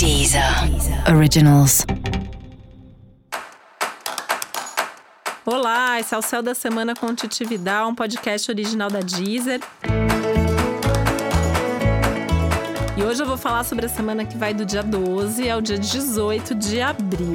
Deezer Originals. Olá, esse é o Céu da Semana com Titi Vidal, um podcast original da Deezer. E hoje eu vou falar sobre a semana que vai do dia 12 ao dia 18 de abril.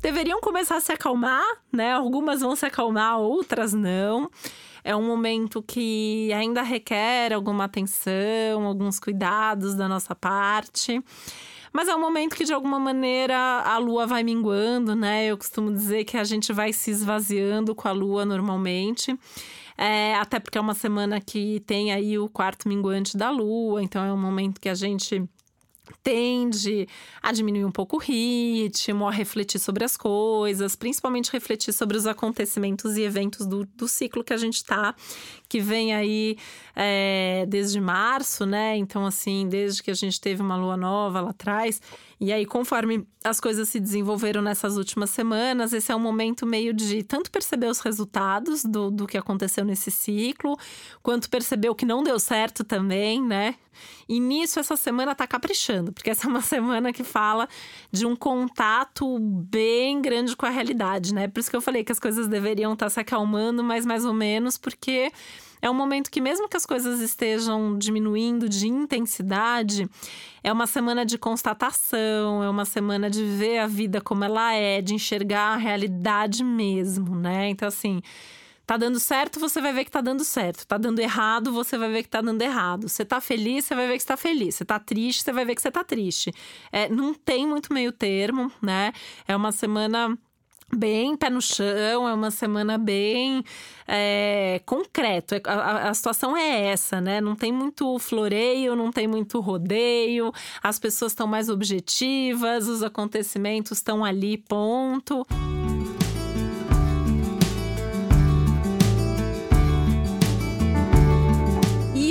deveriam começar a se acalmar, né? Algumas vão se acalmar, outras não. É um momento que ainda requer alguma atenção, alguns cuidados da nossa parte. Mas é um momento que, de alguma maneira, a lua vai minguando, né? Eu costumo dizer que a gente vai se esvaziando com a lua normalmente. É, até porque é uma semana que tem aí o quarto minguante da lua, então é um momento que a gente tende a diminuir um pouco o ritmo, a refletir sobre as coisas, principalmente refletir sobre os acontecimentos e eventos do, do ciclo que a gente está, que vem aí é, desde março, né? Então, assim, desde que a gente teve uma lua nova lá atrás. E aí, conforme as coisas se desenvolveram nessas últimas semanas, esse é um momento meio de tanto perceber os resultados do, do que aconteceu nesse ciclo, quanto perceber o que não deu certo também, né? E nisso, essa semana tá caprichando, porque essa é uma semana que fala de um contato bem grande com a realidade, né? Por isso que eu falei que as coisas deveriam estar tá se acalmando, mas mais ou menos, porque é um momento que, mesmo que as coisas estejam diminuindo de intensidade, é uma semana de constatação, é uma semana de ver a vida como ela é, de enxergar a realidade mesmo, né? Então, assim. Tá dando certo, você vai ver que tá dando certo. Tá dando errado, você vai ver que tá dando errado. Você tá feliz, você vai ver que está feliz. Você tá triste, você vai ver que você tá triste. É, não tem muito meio termo, né? É uma semana bem pé no chão, é uma semana bem é, concreto. É, a, a, situação é essa, né? Não tem muito floreio, não tem muito rodeio, as pessoas estão mais objetivas, os acontecimentos estão ali, ponto.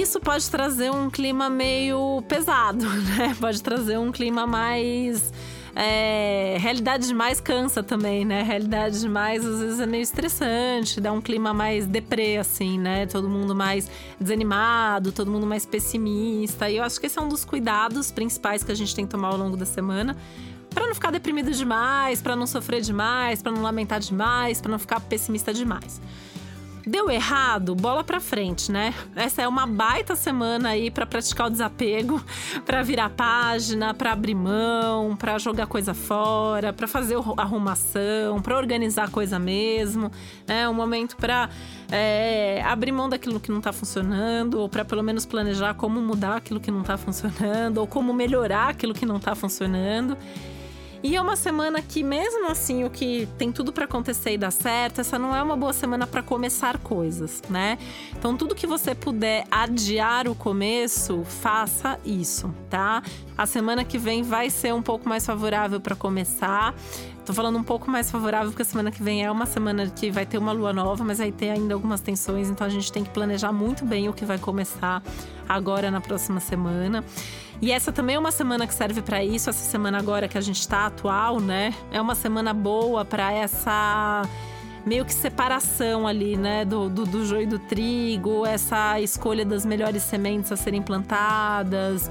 Isso pode trazer um clima meio pesado, né? Pode trazer um clima mais é, realidade demais cansa também, né? Realidade demais às vezes é meio estressante, dá um clima mais deprê, assim, né? Todo mundo mais desanimado, todo mundo mais pessimista. E eu acho que esse é um dos cuidados principais que a gente tem que tomar ao longo da semana para não ficar deprimido demais, para não sofrer demais, para não lamentar demais, para não ficar pessimista demais. Deu errado, bola pra frente, né? Essa é uma baita semana aí para praticar o desapego, para virar página, para abrir mão, para jogar coisa fora, para fazer arrumação, para organizar coisa mesmo, né? Um momento para é, abrir mão daquilo que não tá funcionando, ou para pelo menos planejar como mudar aquilo que não tá funcionando, ou como melhorar aquilo que não tá funcionando. E é uma semana que, mesmo assim, o que tem tudo para acontecer e dar certo, essa não é uma boa semana para começar coisas, né? Então, tudo que você puder adiar o começo, faça isso, tá? A semana que vem vai ser um pouco mais favorável para começar. Tô falando um pouco mais favorável porque a semana que vem é uma semana que vai ter uma lua nova, mas vai ter ainda algumas tensões, então a gente tem que planejar muito bem o que vai começar agora na próxima semana. E essa também é uma semana que serve para isso, essa semana agora que a gente está atual, né? É uma semana boa para essa meio que separação ali, né, do, do, do joio do trigo, essa escolha das melhores sementes a serem plantadas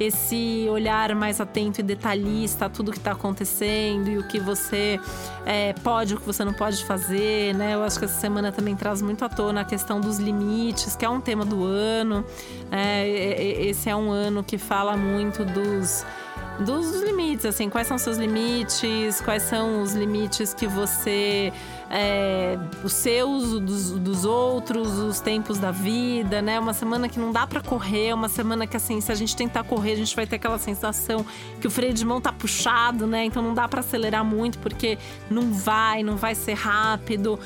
esse olhar mais atento e detalhista a tudo que está acontecendo e o que você é, pode, o que você não pode fazer, né? Eu acho que essa semana também traz muito à tona a questão dos limites, que é um tema do ano. Né? Esse é um ano que fala muito dos dos limites, assim, quais são seus limites, quais são os limites que você. É, os seus, dos, dos outros, os tempos da vida, né? Uma semana que não dá para correr, uma semana que, assim, se a gente tentar correr, a gente vai ter aquela sensação que o freio de mão tá puxado, né? Então não dá para acelerar muito, porque não vai, não vai ser rápido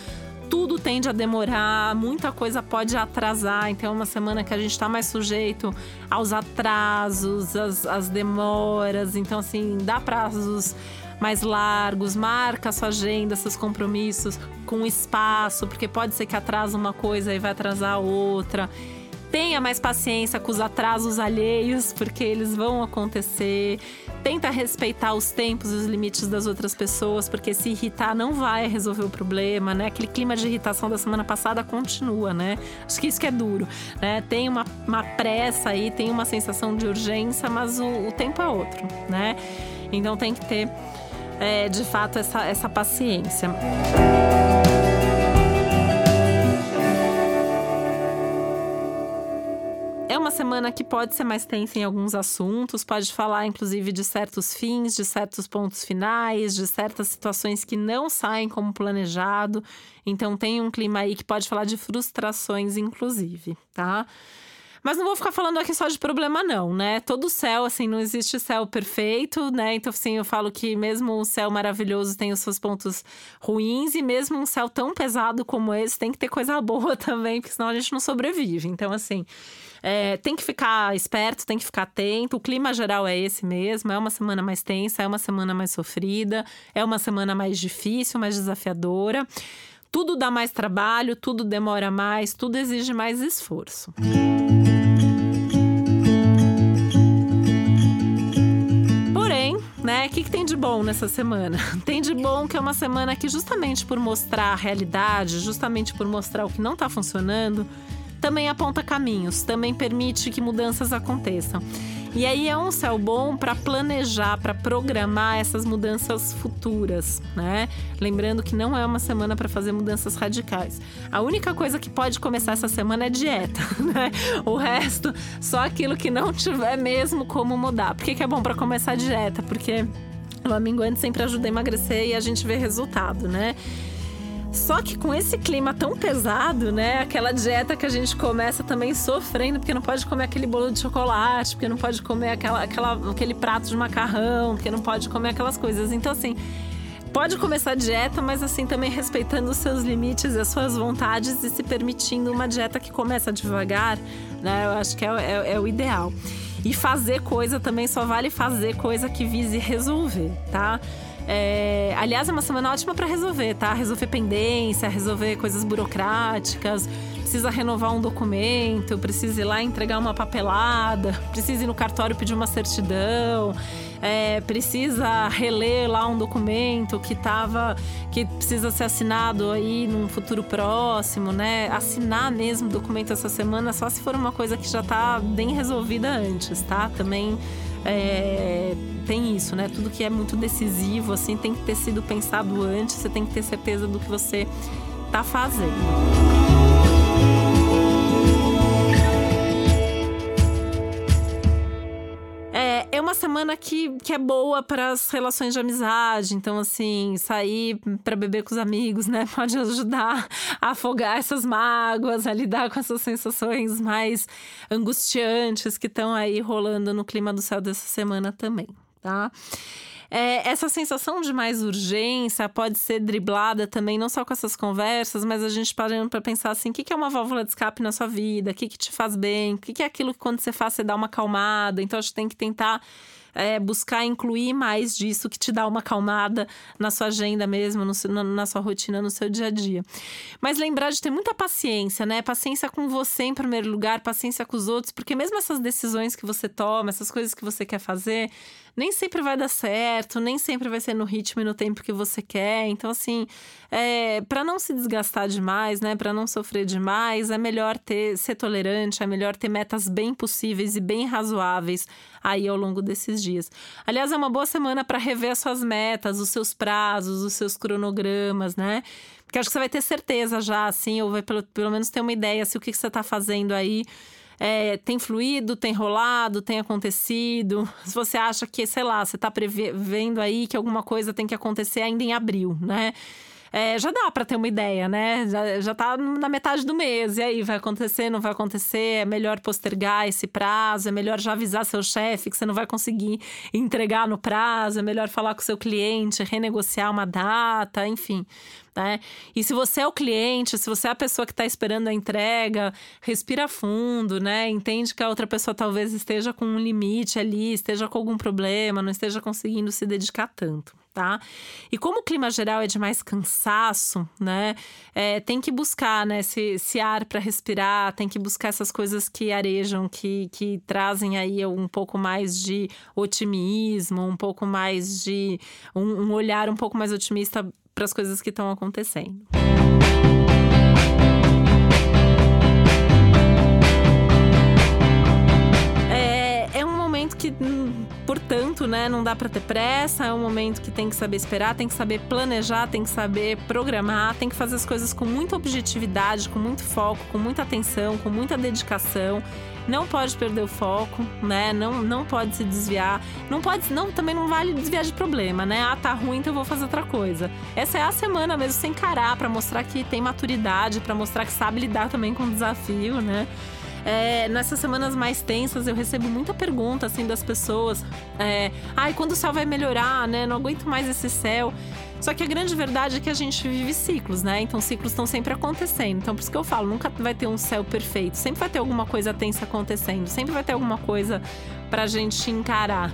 tudo tende a demorar, muita coisa pode atrasar. Então, é uma semana que a gente está mais sujeito aos atrasos, às, às demoras. Então, assim, dá prazos mais largos, marca sua agenda, seus compromissos com espaço, porque pode ser que atrasa uma coisa e vai atrasar outra. Tenha mais paciência com os atrasos alheios, porque eles vão acontecer. Tenta respeitar os tempos e os limites das outras pessoas, porque se irritar não vai resolver o problema, né? Aquele clima de irritação da semana passada continua, né? Acho que isso que é duro, né? Tem uma, uma pressa aí, tem uma sensação de urgência, mas o, o tempo é outro, né? Então tem que ter, é, de fato, essa, essa paciência. uma semana que pode ser mais tensa em alguns assuntos, pode falar inclusive de certos fins, de certos pontos finais, de certas situações que não saem como planejado. Então tem um clima aí que pode falar de frustrações, inclusive, tá? Mas não vou ficar falando aqui só de problema, não, né? Todo céu, assim, não existe céu perfeito, né? Então, assim, eu falo que mesmo o céu maravilhoso tem os seus pontos ruins, e mesmo um céu tão pesado como esse tem que ter coisa boa também, porque senão a gente não sobrevive. Então, assim, é, tem que ficar esperto, tem que ficar atento. O clima geral é esse mesmo. É uma semana mais tensa, é uma semana mais sofrida, é uma semana mais difícil, mais desafiadora. Tudo dá mais trabalho, tudo demora mais, tudo exige mais esforço. Né? O que, que tem de bom nessa semana? Tem de bom que é uma semana que, justamente por mostrar a realidade, justamente por mostrar o que não está funcionando, também aponta caminhos, também permite que mudanças aconteçam. E aí é um céu bom para planejar, para programar essas mudanças futuras, né? Lembrando que não é uma semana para fazer mudanças radicais. A única coisa que pode começar essa semana é dieta, né? O resto, só aquilo que não tiver mesmo como mudar. Por que, que é bom para começar a dieta? Porque o aminguante sempre ajuda a emagrecer e a gente vê resultado, né? Só que com esse clima tão pesado, né? Aquela dieta que a gente começa também sofrendo, porque não pode comer aquele bolo de chocolate, porque não pode comer aquela, aquela, aquele prato de macarrão, porque não pode comer aquelas coisas. Então, assim, pode começar a dieta, mas assim também respeitando os seus limites as suas vontades e se permitindo uma dieta que começa devagar, né? Eu acho que é, é, é o ideal. E fazer coisa também só vale fazer coisa que vise resolver, tá? É, aliás, é uma semana ótima para resolver, tá? Resolver pendência, resolver coisas burocráticas, precisa renovar um documento, precisa ir lá entregar uma papelada, precisa ir no cartório pedir uma certidão, é, precisa reler lá um documento que tava, que precisa ser assinado aí num futuro próximo, né? Assinar mesmo documento essa semana só se for uma coisa que já tá bem resolvida antes, tá? Também é, tem isso, né? Tudo que é muito decisivo, assim, tem que ter sido pensado antes, você tem que ter certeza do que você tá fazendo. Semana que, que é boa para as relações de amizade. Então, assim, sair para beber com os amigos, né? Pode ajudar a afogar essas mágoas, a lidar com essas sensações mais angustiantes que estão aí rolando no clima do céu dessa semana também, tá? É, essa sensação de mais urgência pode ser driblada também, não só com essas conversas, mas a gente parando para pensar assim: o que é uma válvula de escape na sua vida? O que, que te faz bem? O que é aquilo que quando você faz você dá uma acalmada? Então, a gente tem que tentar é, buscar incluir mais disso que te dá uma acalmada na sua agenda mesmo, no, na, na sua rotina, no seu dia a dia. Mas lembrar de ter muita paciência, né? Paciência com você em primeiro lugar, paciência com os outros, porque mesmo essas decisões que você toma, essas coisas que você quer fazer, nem sempre vai dar certo, nem sempre vai ser no ritmo e no tempo que você quer. Então, assim, é, para não se desgastar demais, né? Para não sofrer demais, é melhor ter ser tolerante, é melhor ter metas bem possíveis e bem razoáveis aí ao longo desses dias. Aliás, é uma boa semana para rever as suas metas, os seus prazos, os seus cronogramas, né? Porque acho que você vai ter certeza já, assim, ou vai pelo, pelo menos ter uma ideia se o que, que você está fazendo aí é, tem fluído, tem rolado, tem acontecido. Se você acha que, sei lá, você está prevendo aí que alguma coisa tem que acontecer ainda em abril, né? É, já dá para ter uma ideia, né? Já, já tá na metade do mês. E aí, vai acontecer, não vai acontecer? É melhor postergar esse prazo, é melhor já avisar seu chefe que você não vai conseguir entregar no prazo, é melhor falar com seu cliente, renegociar uma data, enfim. Né? E se você é o cliente, se você é a pessoa que está esperando a entrega, respira fundo, né? Entende que a outra pessoa talvez esteja com um limite ali, esteja com algum problema, não esteja conseguindo se dedicar tanto tá? E como o clima geral é de mais cansaço, né? É, tem que buscar, né, esse, esse ar para respirar, tem que buscar essas coisas que arejam, que, que trazem aí um pouco mais de otimismo, um pouco mais de. um, um olhar um pouco mais otimista para as coisas que estão acontecendo. Né, não dá para ter pressa, é um momento que tem que saber esperar, tem que saber planejar, tem que saber programar, tem que fazer as coisas com muita objetividade, com muito foco, com muita atenção, com muita dedicação. Não pode perder o foco, né? Não, não pode se desviar. Não pode, não, também não vale desviar de problema, né? Ah, tá ruim, então eu vou fazer outra coisa. Essa é a semana mesmo sem encarar para mostrar que tem maturidade, para mostrar que sabe lidar também com o desafio, né? É, nessas semanas mais tensas, eu recebo muita pergunta assim das pessoas. É, Ai, quando o céu vai melhorar, né? Não aguento mais esse céu. Só que a grande verdade é que a gente vive ciclos, né? Então ciclos estão sempre acontecendo. Então por isso que eu falo, nunca vai ter um céu perfeito. Sempre vai ter alguma coisa tensa acontecendo. Sempre vai ter alguma coisa pra gente encarar.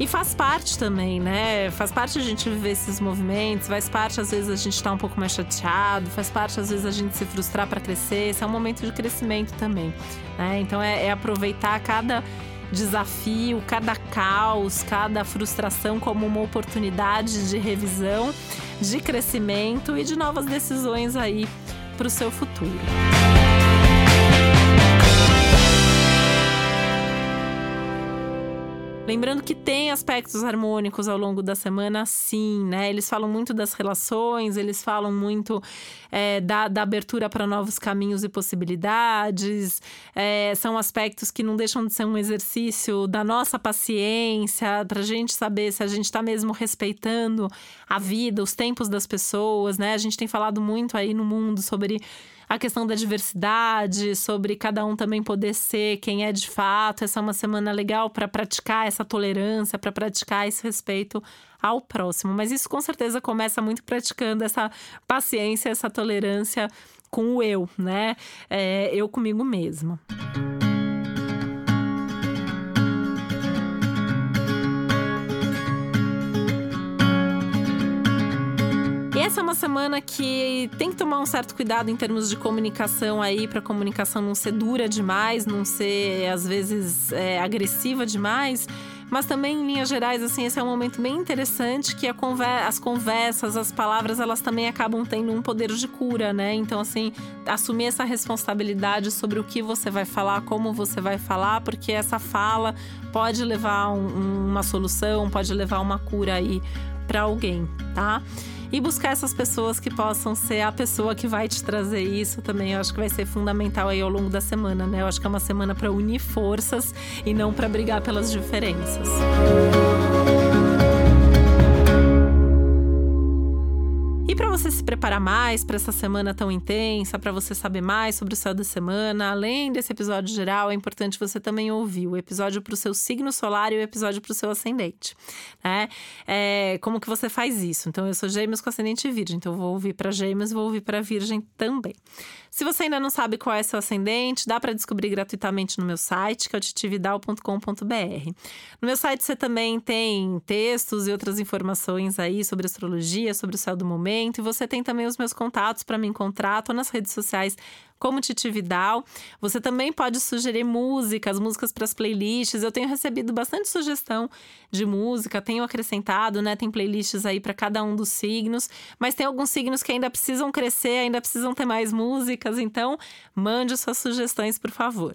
E faz parte também, né? Faz parte a gente viver esses movimentos, faz parte às vezes a gente estar tá um pouco mais chateado, faz parte às vezes a gente se frustrar para crescer. Esse é um momento de crescimento também, né? Então é, é aproveitar cada desafio, cada caos, cada frustração como uma oportunidade de revisão, de crescimento e de novas decisões aí para o seu futuro. Lembrando que tem aspectos harmônicos ao longo da semana, sim, né? Eles falam muito das relações, eles falam muito é, da, da, abertura para novos caminhos e possibilidades. É, são aspectos que não deixam de ser um exercício da nossa paciência, para a gente saber se a gente está mesmo respeitando a vida, os tempos das pessoas, né? A gente tem falado muito aí no mundo sobre a questão da diversidade, sobre cada um também poder ser quem é de fato. Essa é uma semana legal para praticar essa tolerância, para praticar esse respeito ao próximo. Mas isso com certeza começa muito praticando essa paciência, essa tolerância com o eu, né? É, eu comigo mesma. Essa é uma semana que tem que tomar um certo cuidado em termos de comunicação aí, para a comunicação não ser dura demais, não ser às vezes é, agressiva demais. Mas também, em linhas gerais, assim, esse é um momento bem interessante que conver as conversas, as palavras, elas também acabam tendo um poder de cura, né? Então, assim, assumir essa responsabilidade sobre o que você vai falar, como você vai falar, porque essa fala pode levar um, uma solução, pode levar uma cura aí para alguém, tá? E buscar essas pessoas que possam ser a pessoa que vai te trazer isso também. Eu acho que vai ser fundamental aí ao longo da semana, né? Eu acho que é uma semana para unir forças e não para brigar pelas diferenças. Você se preparar mais para essa semana tão intensa, para você saber mais sobre o céu da semana, além desse episódio geral, é importante você também ouvir o episódio para o seu signo solar e o episódio para o seu ascendente, né? É, como que você faz isso? Então, eu sou Gêmeos com ascendente virgem, então vou ouvir para Gêmeos, vou ouvir para Virgem também. Se você ainda não sabe qual é seu ascendente, dá para descobrir gratuitamente no meu site, que é o titividal.com.br. No meu site você também tem textos e outras informações aí sobre astrologia, sobre o céu do momento, você tem também os meus contatos para me encontrar, tô nas redes sociais como Titi Vidal. Você também pode sugerir músicas, músicas para as playlists. Eu tenho recebido bastante sugestão de música, tenho acrescentado, né? Tem playlists aí para cada um dos signos, mas tem alguns signos que ainda precisam crescer, ainda precisam ter mais músicas, então mande suas sugestões, por favor.